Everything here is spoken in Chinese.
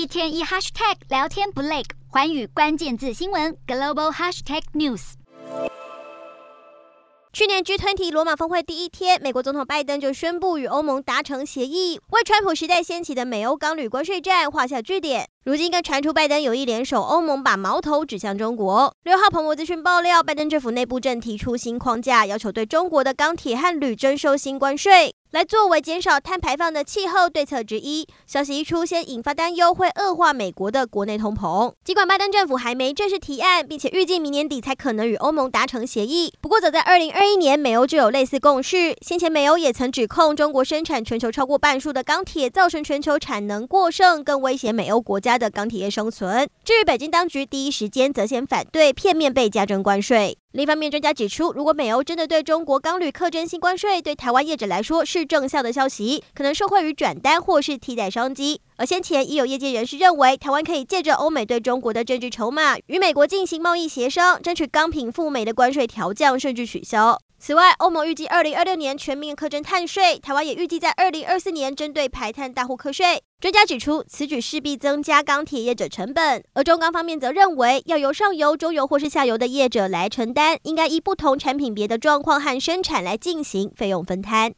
一天一 hashtag 聊天不累，环宇关键字新闻 global hashtag news。去年 G20 罗马峰会第一天，美国总统拜登就宣布与欧盟达成协议，为川普时代掀起的美欧钢铝关税战画下句点。如今更传出拜登有意联手欧盟，把矛头指向中国。六号彭博资讯爆料，拜登政府内部正提出新框架，要求对中国的钢铁和铝征收新关税。来作为减少碳排放的气候对策之一，消息一出，先引发担忧，会恶化美国的国内通膨。尽管拜登政府还没正式提案，并且预计明年底才可能与欧盟达成协议，不过早在二零二一年，美欧就有类似共识。先前美欧也曾指控中国生产全球超过半数的钢铁，造成全球产能过剩，更威胁美欧国家的钢铁业生存。至于北京当局，第一时间则先反对，片面被加征关税。另一方面，专家指出，如果美欧真的对中国钢铝课征新关税，对台湾业者来说是正向的消息，可能受惠于转单或是替代商机。而先前已有业界人士认为，台湾可以借着欧美对中国的政治筹码，与美国进行贸易协商，争取钢品赴美的关税调降甚至取消。此外，欧盟预计二零二六年全面课征碳税，台湾也预计在二零二四年针对排碳大户课税。专家指出，此举势必增加钢铁业者成本，而中钢方面则认为，要由上游、中游或是下游的业者来承担，应该依不同产品别的状况和生产来进行费用分摊。